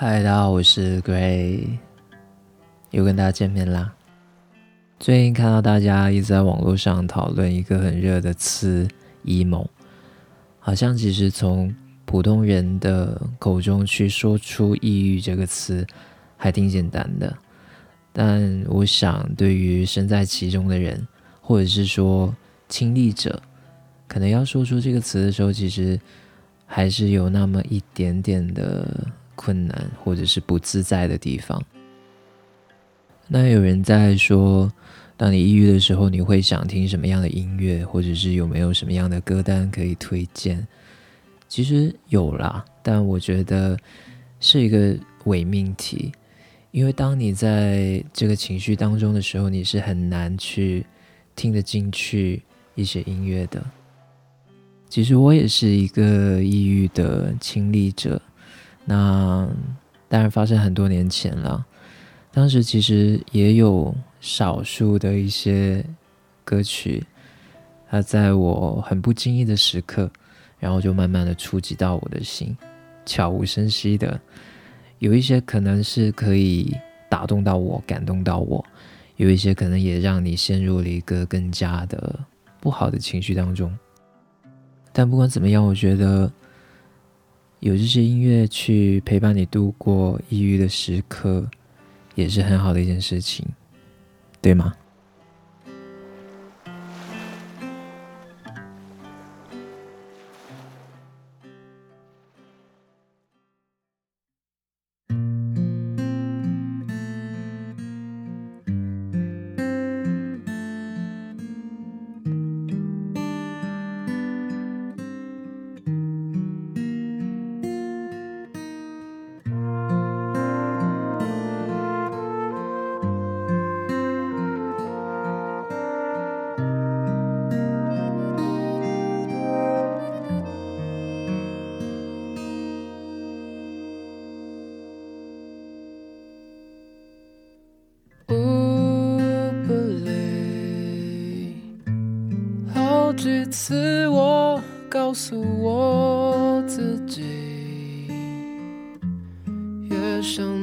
嗨，大家好，我是 Gray，又跟大家见面啦。最近看到大家一直在网络上讨论一个很热的词 “emo”，好像其实从普通人的口中去说出“抑郁”这个词还挺简单的，但我想对于身在其中的人，或者是说亲历者，可能要说出这个词的时候，其实还是有那么一点点的。困难或者是不自在的地方。那有人在说，当你抑郁的时候，你会想听什么样的音乐，或者是有没有什么样的歌单可以推荐？其实有啦，但我觉得是一个伪命题，因为当你在这个情绪当中的时候，你是很难去听得进去一些音乐的。其实我也是一个抑郁的亲历者。那当然发生很多年前了，当时其实也有少数的一些歌曲，它在我很不经意的时刻，然后就慢慢的触及到我的心，悄无声息的，有一些可能是可以打动到我、感动到我，有一些可能也让你陷入了一个更加的不好的情绪当中。但不管怎么样，我觉得。有这些音乐去陪伴你度过抑郁的时刻，也是很好的一件事情，对吗？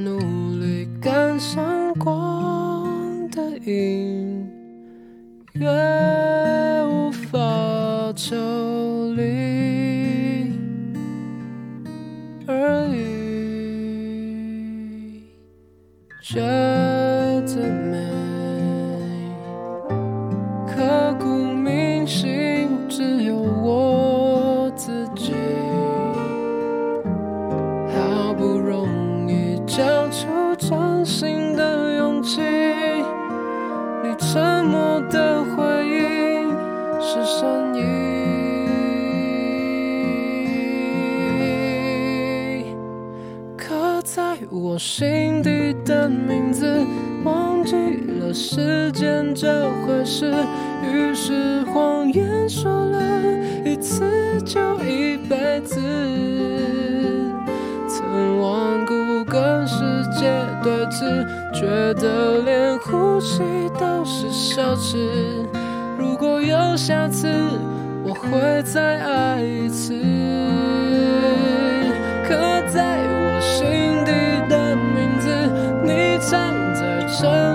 努力赶上光的影，时间这回事。于是谎言说了一次就一辈子，曾顽固跟世界对峙，觉得连呼吸都是奢侈。如果有下次，我会再爱一次。刻在我心底的名字，你藏在尘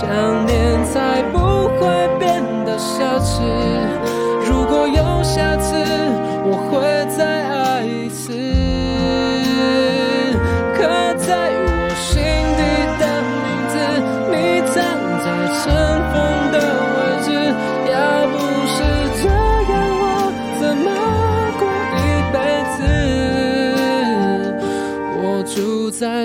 想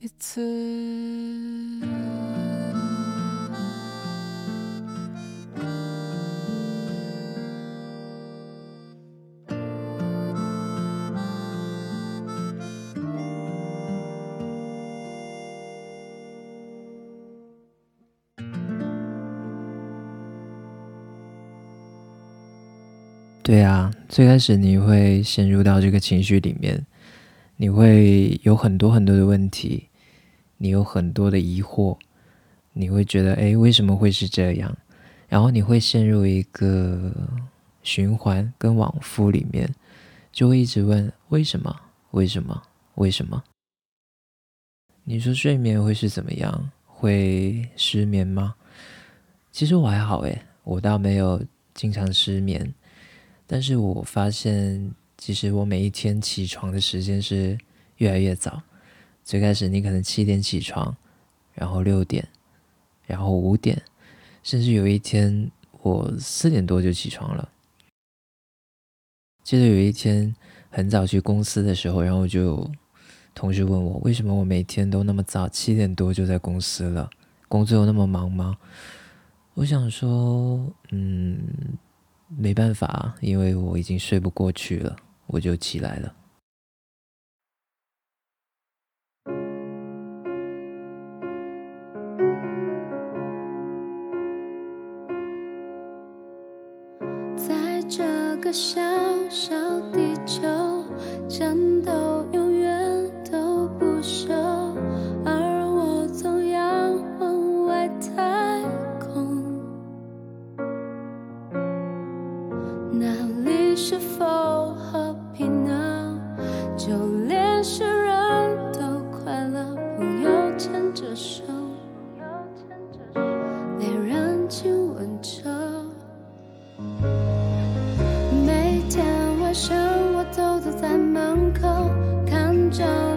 一次。对啊，最开始你会陷入到这个情绪里面，你会有很多很多的问题，你有很多的疑惑，你会觉得，哎，为什么会是这样？然后你会陷入一个循环跟往复里面，就会一直问为什么？为什么？为什么？你说睡眠会是怎么样？会失眠吗？其实我还好诶，我倒没有经常失眠。但是我发现，其实我每一天起床的时间是越来越早。最开始你可能七点起床，然后六点，然后五点，甚至有一天我四点多就起床了。记得有一天很早去公司的时候，然后就同事问我，为什么我每天都那么早，七点多就在公司了？工作又那么忙吗？我想说，嗯。没办法，因为我已经睡不过去了，我就起来了。个小小地球，战斗永远都不休。而我总仰望外太空，那里是否和平呢？就。多。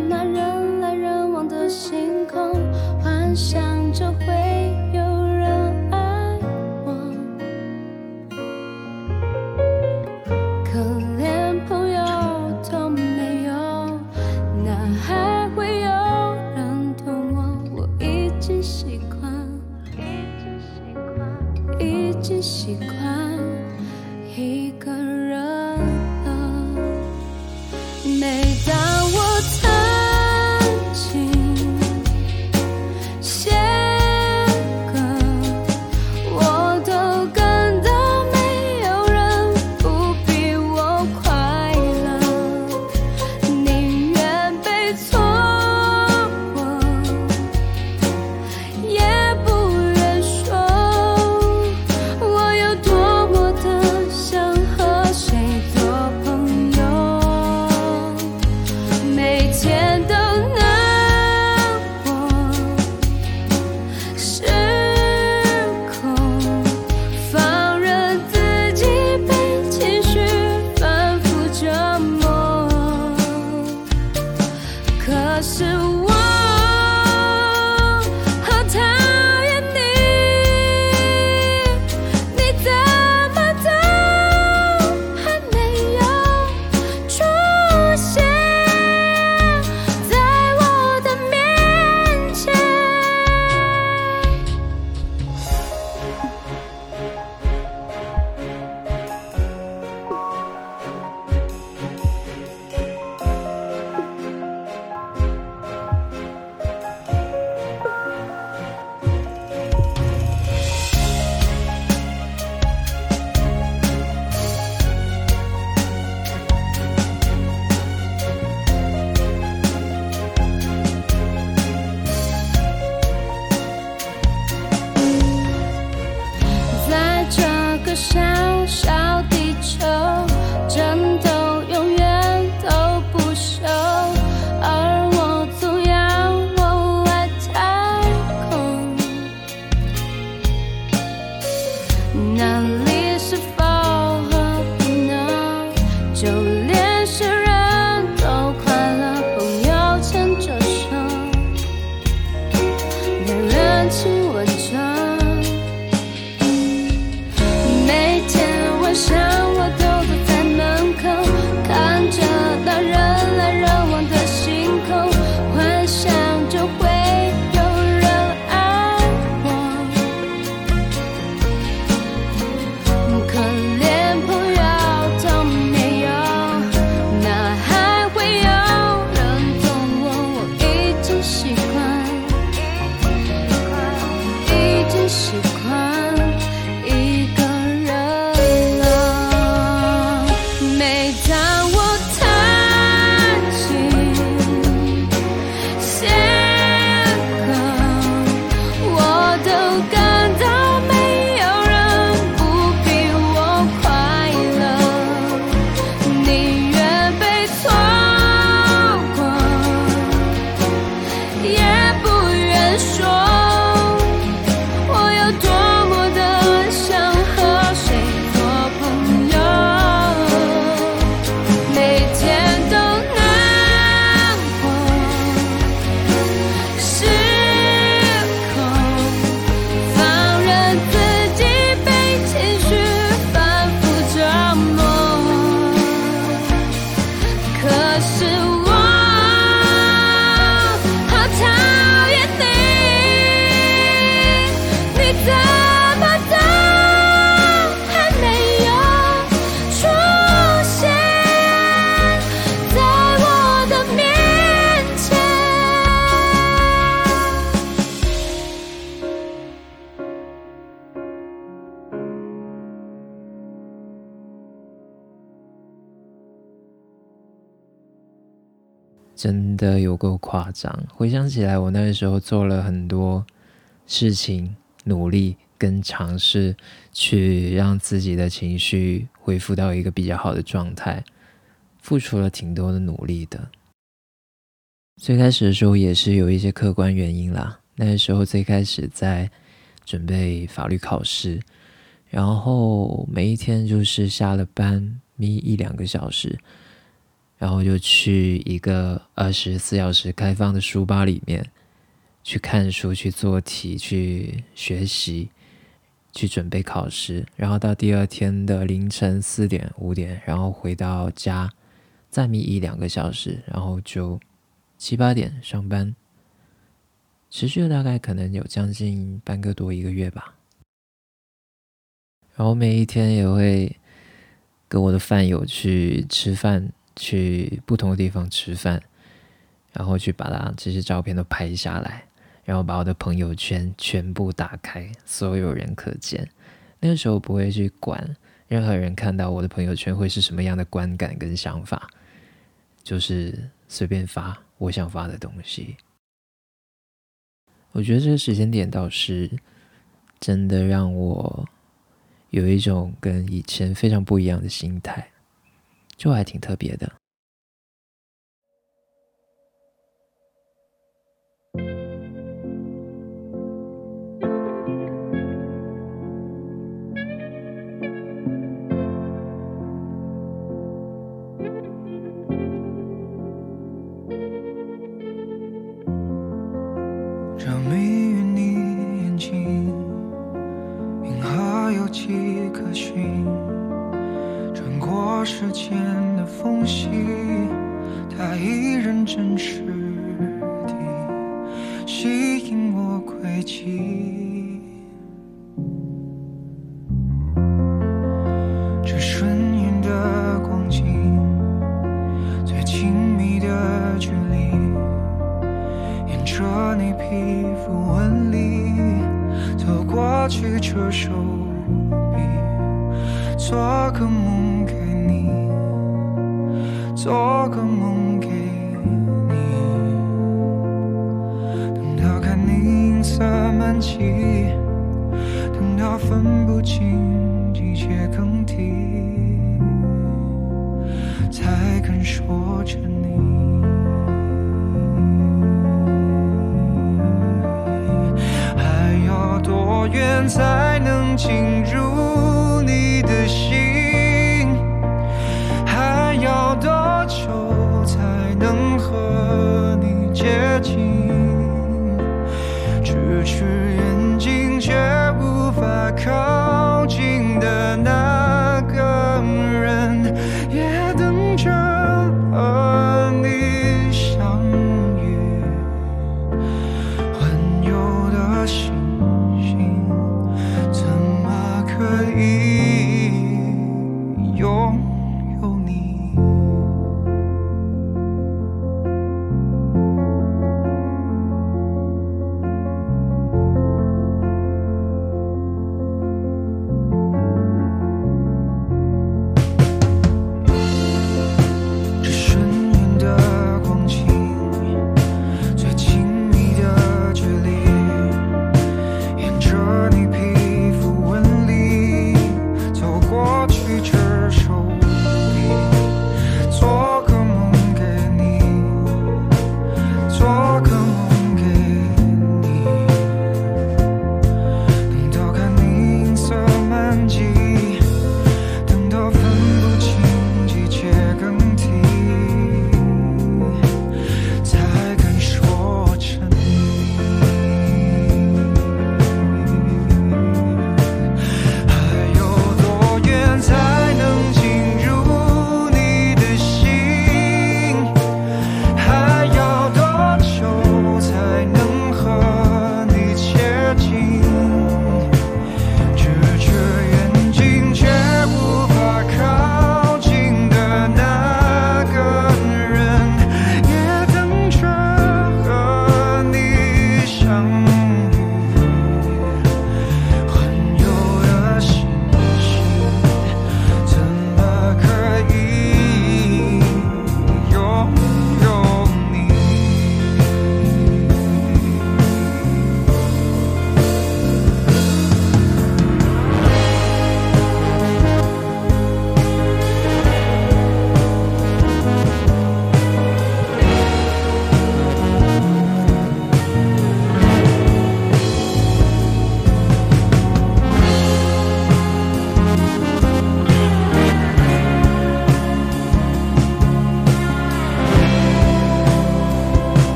习惯真的有够夸张。回想起来，我那个时候做了很多事情，努力跟尝试去让自己的情绪恢复到一个比较好的状态，付出了挺多的努力的。最开始的时候也是有一些客观原因啦。那个时候最开始在准备法律考试，然后每一天就是下了班眯一两个小时，然后就去一个二十四小时开放的书吧里面去看书、去做题、去学习、去准备考试，然后到第二天的凌晨四点、五点，然后回到家再眯一两个小时，然后就七八点上班，持续了大概可能有将近半个多一个月吧。然后每一天也会跟我的饭友去吃饭，去不同的地方吃饭，然后去把它这些照片都拍下来，然后把我的朋友圈全部打开，所有人可见。那个时候不会去管任何人看到我的朋友圈会是什么样的观感跟想法，就是随便发我想发的东西。我觉得这个时间点倒是真的让我有一种跟以前非常不一样的心态，就还挺特别的。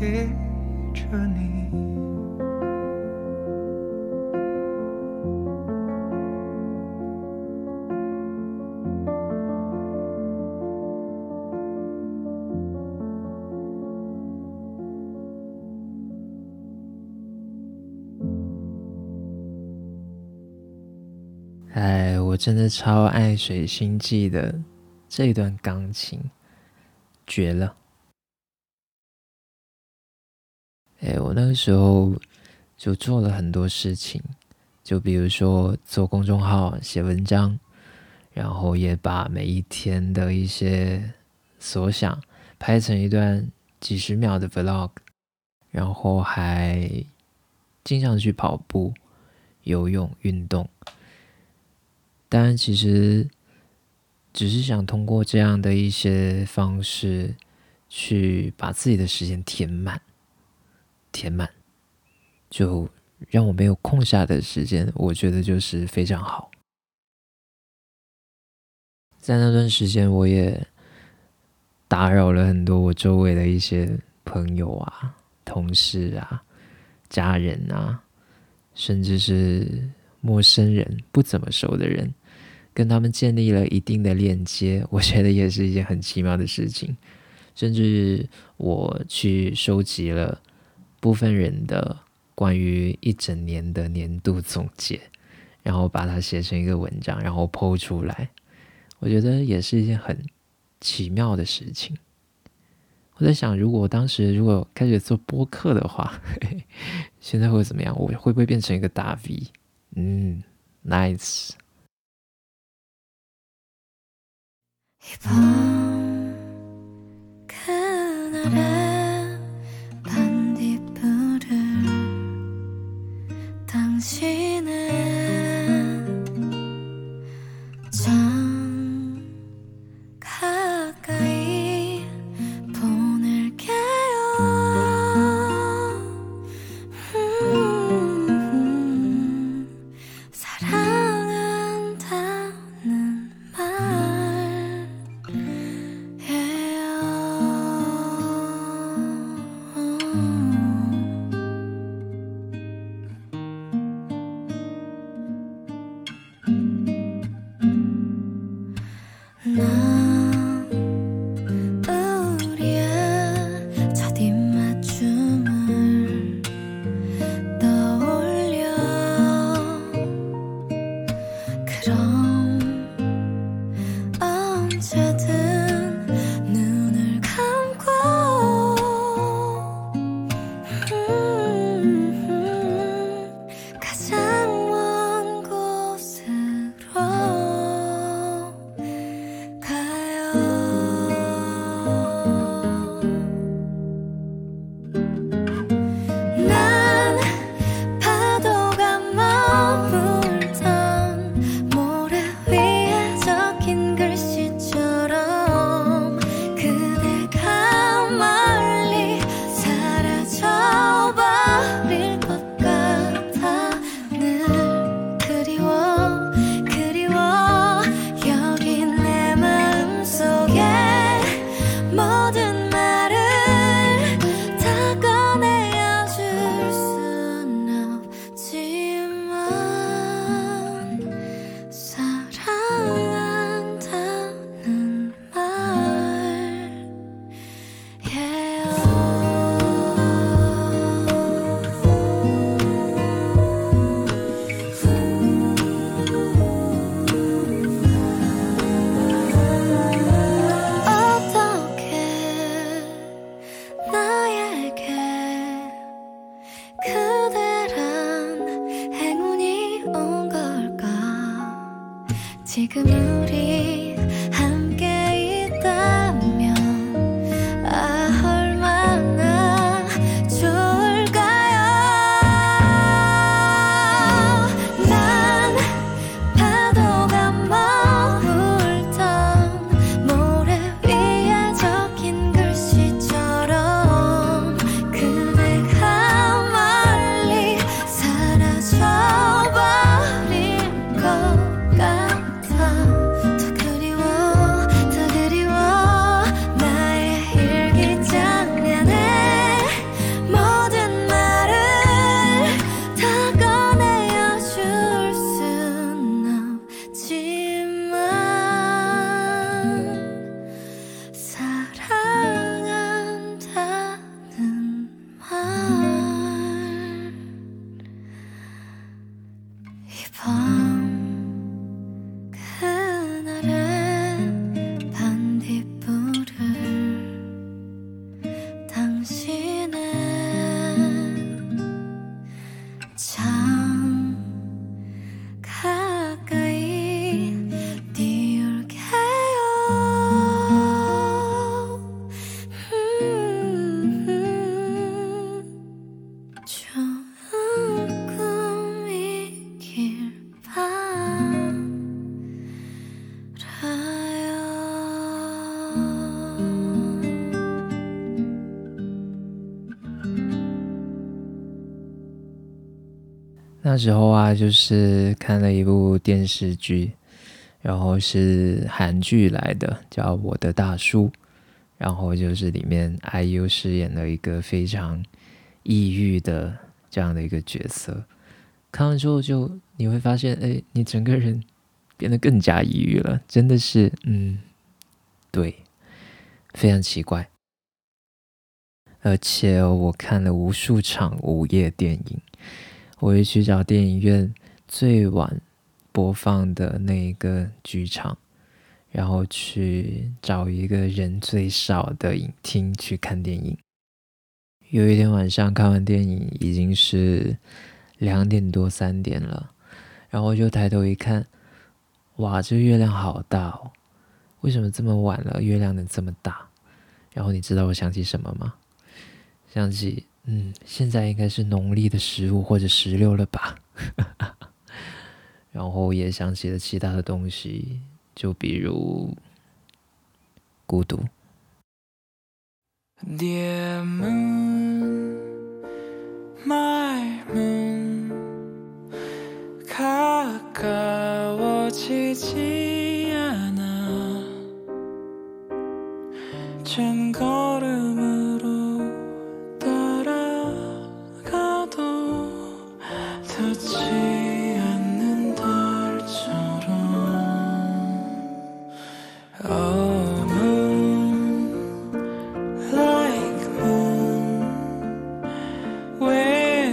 陪着你。哎，我真的超爱《水星记》的这一段钢琴，绝了！我那个时候就做了很多事情，就比如说做公众号、写文章，然后也把每一天的一些所想拍成一段几十秒的 vlog，然后还经常去跑步、游泳、运动。当然，其实只是想通过这样的一些方式，去把自己的时间填满，填满，就让我没有空下的时间，我觉得就是非常好。在那段时间，我也打扰了很多我周围的一些朋友啊、同事啊、家人啊，甚至是陌生人、不怎么熟的人。跟他们建立了一定的链接，我觉得也是一件很奇妙的事情。甚至我去收集了部分人的关于一整年的年度总结，然后把它写成一个文章，然后剖出来。我觉得也是一件很奇妙的事情。我在想，如果当时如果开始做播客的话，嘿 嘿现在会怎么样？我会不会变成一个大 V？嗯，nice。起。时候啊，就是看了一部电视剧，然后是韩剧来的，叫《我的大叔》，然后就是里面 IU 饰演了一个非常抑郁的这样的一个角色。看完之后，就你会发现，哎，你整个人变得更加抑郁了，真的是，嗯，对，非常奇怪。而且我看了无数场午夜电影，我会去找电影院最晚播放的那一个剧场，然后去找一个人最少的影厅去看电影。有一天晚上看完电影，已经是两点多三点了，然后就抬头一看，哇，这月亮好大哦！为什么这么晚了，月亮能这么大？然后你知道我想起什么吗？想起，嗯现在应该是农历的十五或者十六了吧？然后也想起了其他的东西就比如孤独。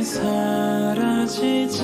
사라지지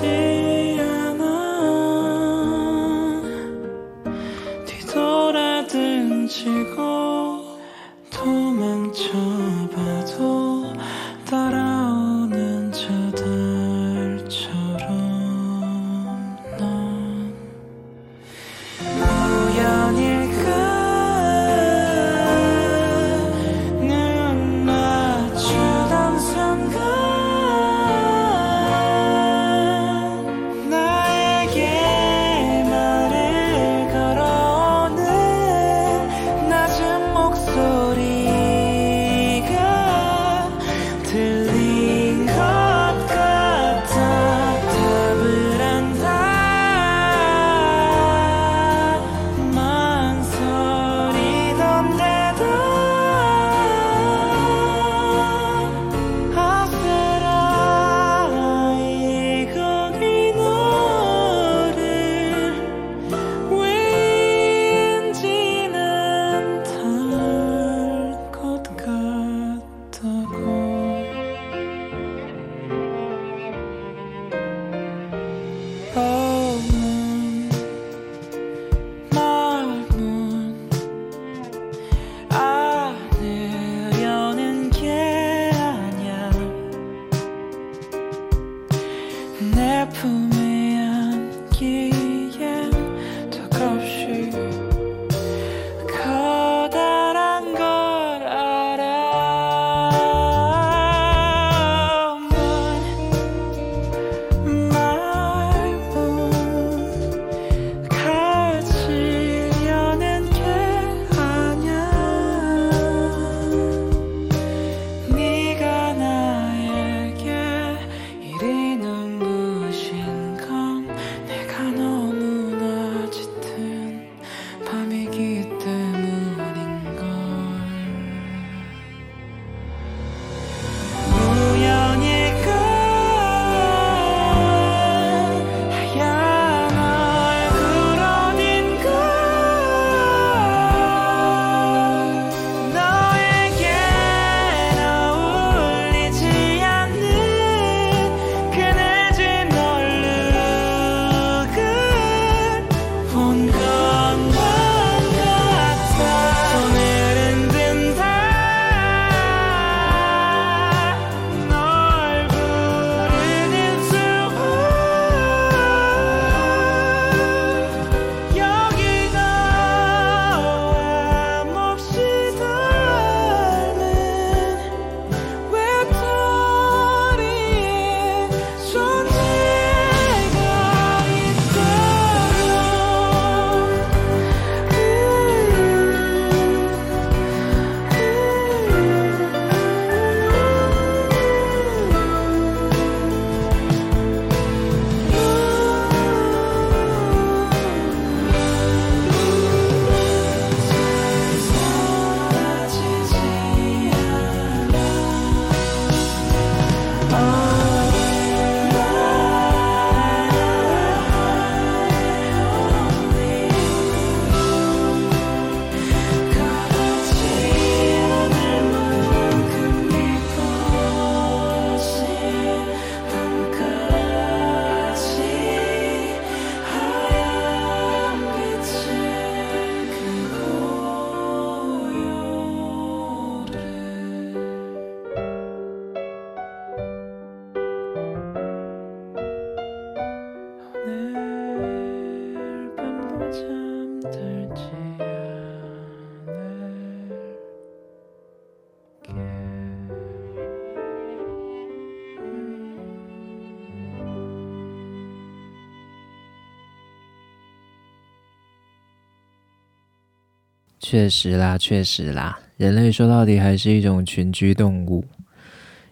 确实啦，确实啦，人类说到底还是一种群居动物，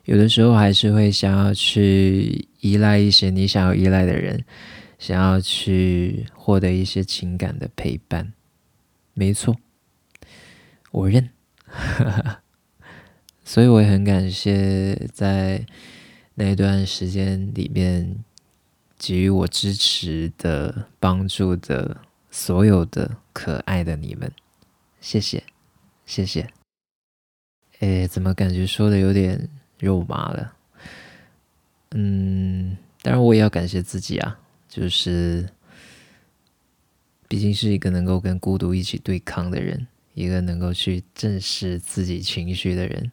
有的时候还是会想要去依赖一些你想要依赖的人，想要去获得一些情感的陪伴。没错，我认。所以我也很感谢在那段时间里面给予我支持的、帮助的所有的可爱的你们，谢谢，谢谢。哎，怎么感觉说的有点肉麻了？嗯，当然我也要感谢自己啊，就是毕竟是一个能够跟孤独一起对抗的人，一个能够去正视自己情绪的人。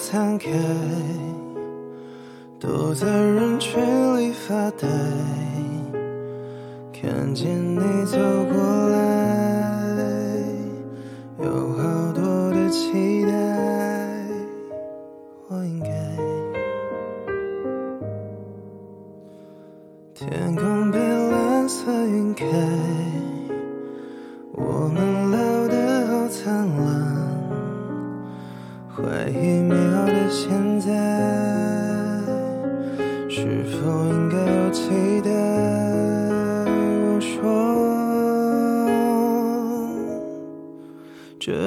散开，躲在人群里发呆，看见你走过来，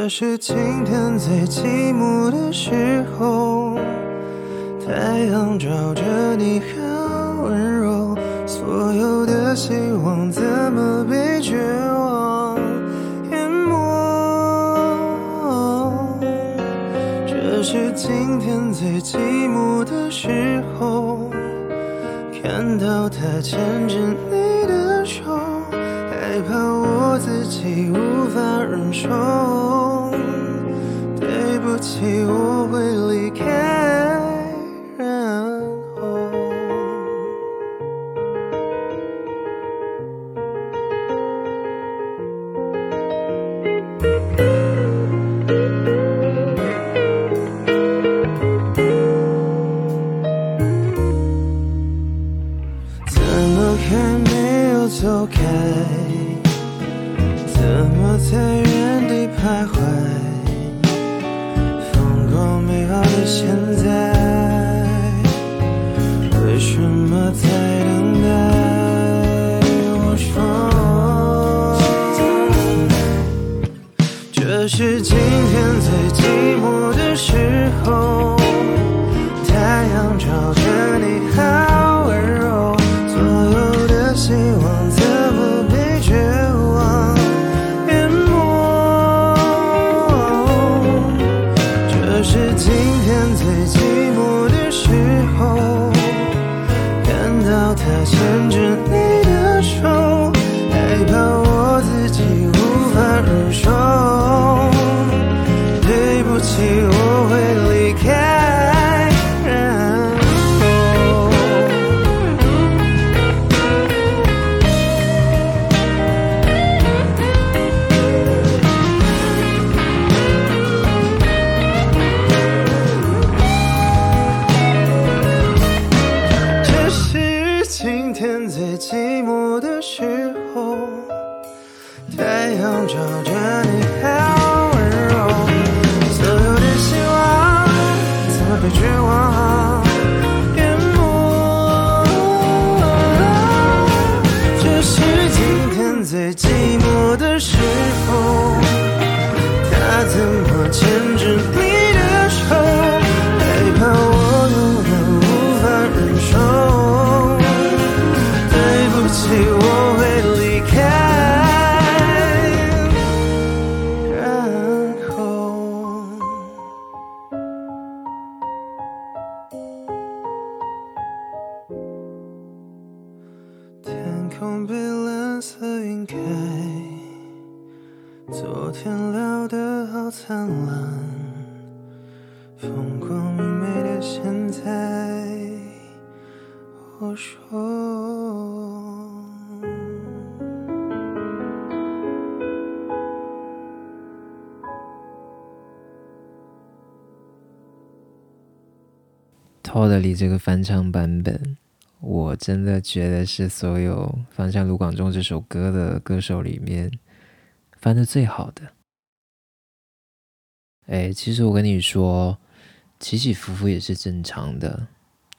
这是今天最寂寞的时候，太阳照着你好温柔，所有的希望怎么被绝望淹没？这是今天最寂寞的时候，看到他牵着你的手，害怕我自己无法忍受。对不起，我会我说。偷的里这个翻唱版本，我真的觉得是所有翻唱卢广仲这首歌的歌手里面翻的最好的。哎，其实我跟你说，起起伏伏也是正常的。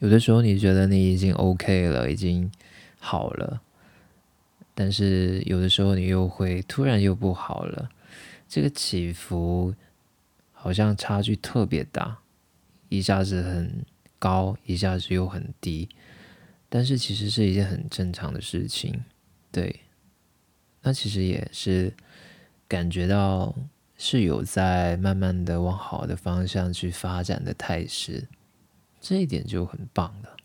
有的时候你觉得你已经 OK 了，已经好了，但是有的时候你又会突然又不好了。这个起伏好像差距特别大，一下子很。高一下子又很低，但是其实是一件很正常的事情，对。那其实也是感觉到是有在慢慢的往好的方向去发展的态势，这一点就很棒了。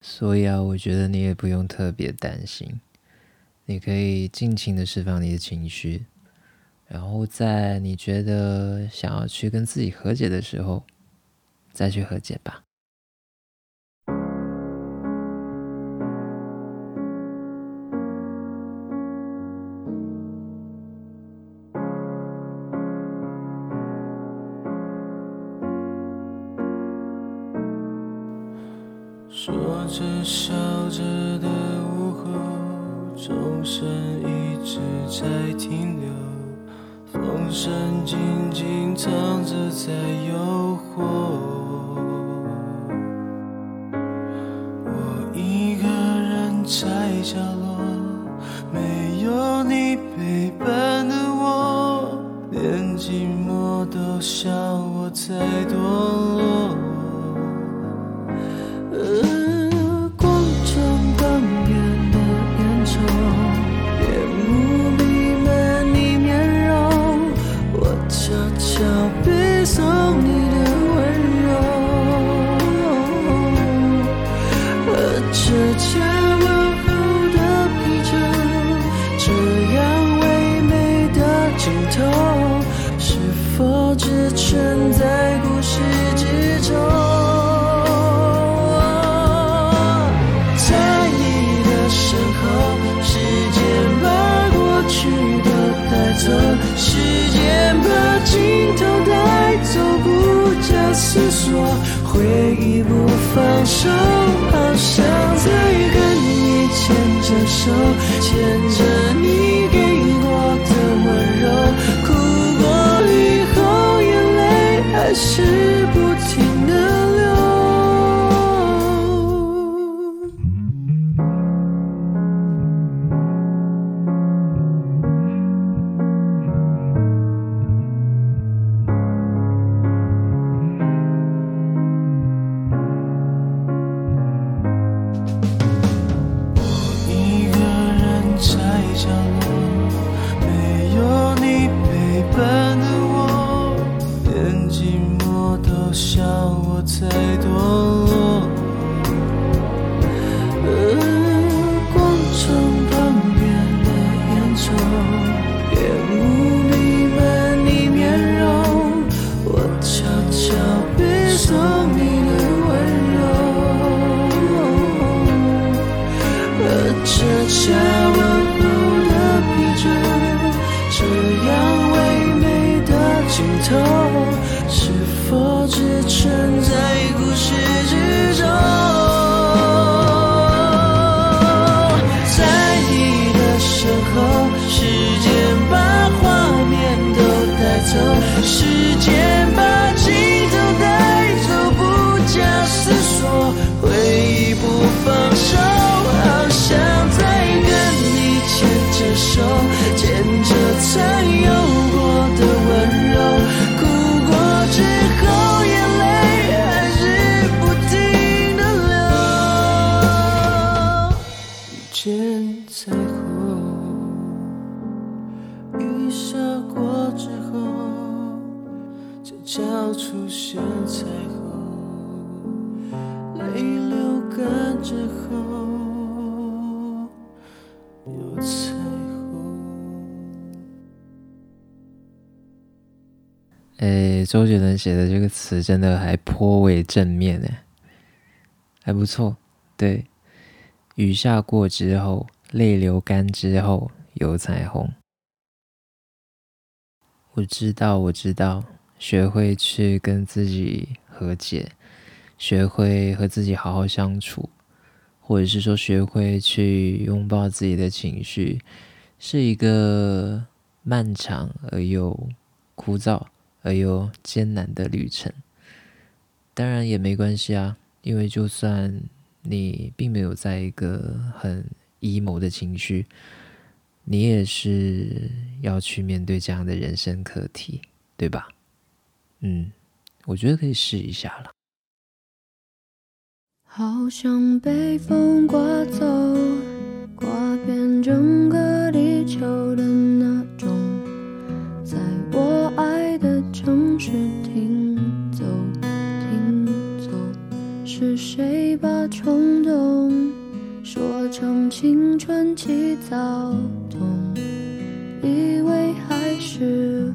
所以啊，我觉得你也不用特别担心，你可以尽情的释放你的情绪，然后在你觉得想要去跟自己和解的时候。再去和解吧。说着笑着的午后，钟声一直在停留，风声静静藏着在诱惑。我一个人在角落，没有你陪伴的我，连寂寞都笑我太堕落。回忆不放手，好想再跟你牵着手，牵着你给我的温柔。哭过以后，眼泪还是不过之后，就叫出现彩虹；泪流干之后，有彩虹。哎，周杰伦写的这个词真的还颇为正面呢，还不错。对，雨下过之后，泪流干之后，有彩虹。我知道，我知道，学会去跟自己和解，学会和自己好好相处，或者是说学会去拥抱自己的情绪，是一个漫长而又枯燥而又艰难的旅程。当然也没关系啊，因为就算你并没有在一个很 emo 的情绪，你也是要去面对这样的人生课题，对吧？嗯，我觉得可以试一下了。好像被风刮走，刮遍整个地球的那种，在我爱的城市停走，停走。是谁把冲动说成青春期躁动？以为还是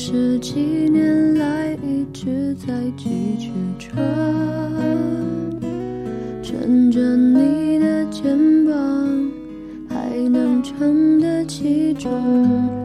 十几年来一直在寄居着。趁着你的肩膀，还能撑得起重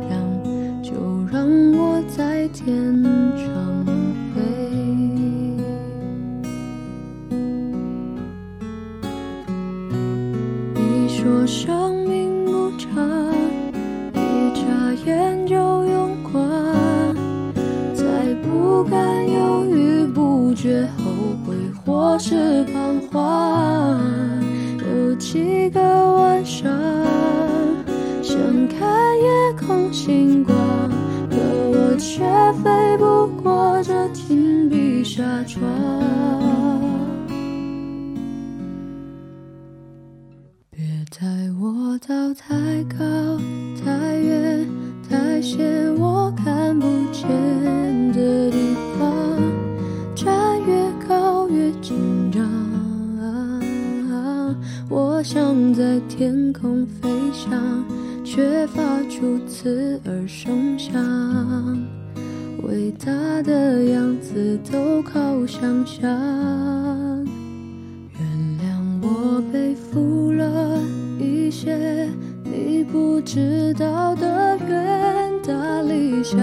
空飞翔，却发出刺耳声响。伟大的样子都靠想象。原谅我背负了一些你不知道的远大理想，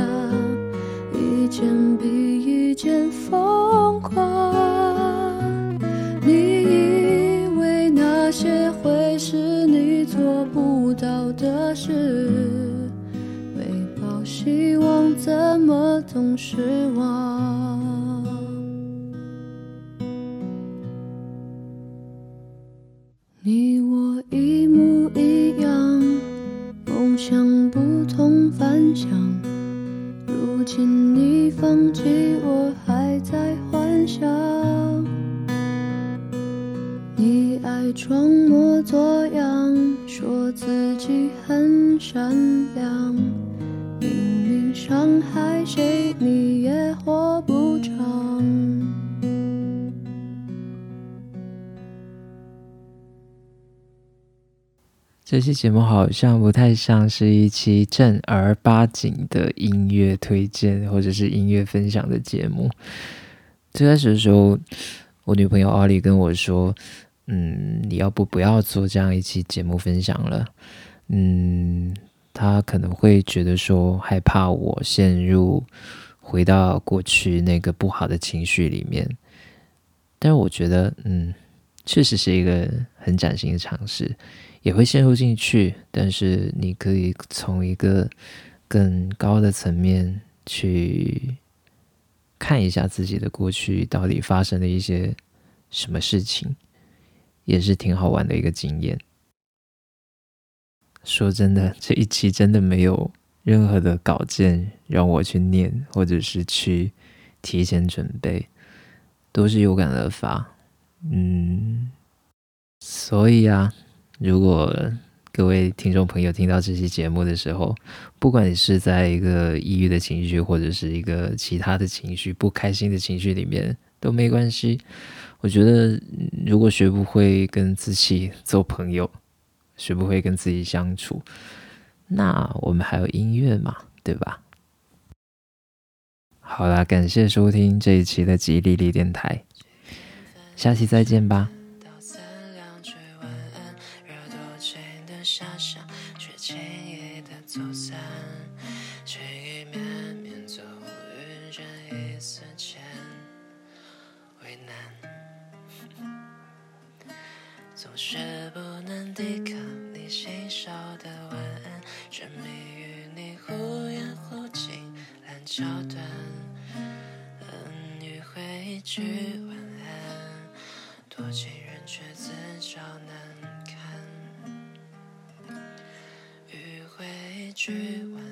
一件比一件疯狂。到的事，没抱希望怎么懂失望？这期节目好像不太像是一期正儿八经的音乐推荐或者是音乐分享的节目。最开始的时候，我女朋友奥利跟我说：“嗯，你要不不要做这样一期节目分享了？嗯，她可能会觉得说害怕我陷入回到过去那个不好的情绪里面。但是我觉得，嗯，确实是一个很崭新的尝试。”也会陷入进去，但是你可以从一个更高的层面去看一下自己的过去到底发生了一些什么事情，也是挺好玩的一个经验。说真的，这一期真的没有任何的稿件让我去念，或者是去提前准备，都是有感而发。嗯，所以啊。如果各位听众朋友听到这期节目的时候，不管你是在一个抑郁的情绪，或者是一个其他的情绪、不开心的情绪里面，都没关系。我觉得，如果学不会跟自己做朋友，学不会跟自己相处，那我们还有音乐嘛，对吧？好啦，感谢收听这一期的吉利利电台，下期再见吧。能抵抗你信手的晚安，沉迷于你忽远忽近烂桥段，迂回一句晚安，多情人却自找难堪。迂回一句晚安，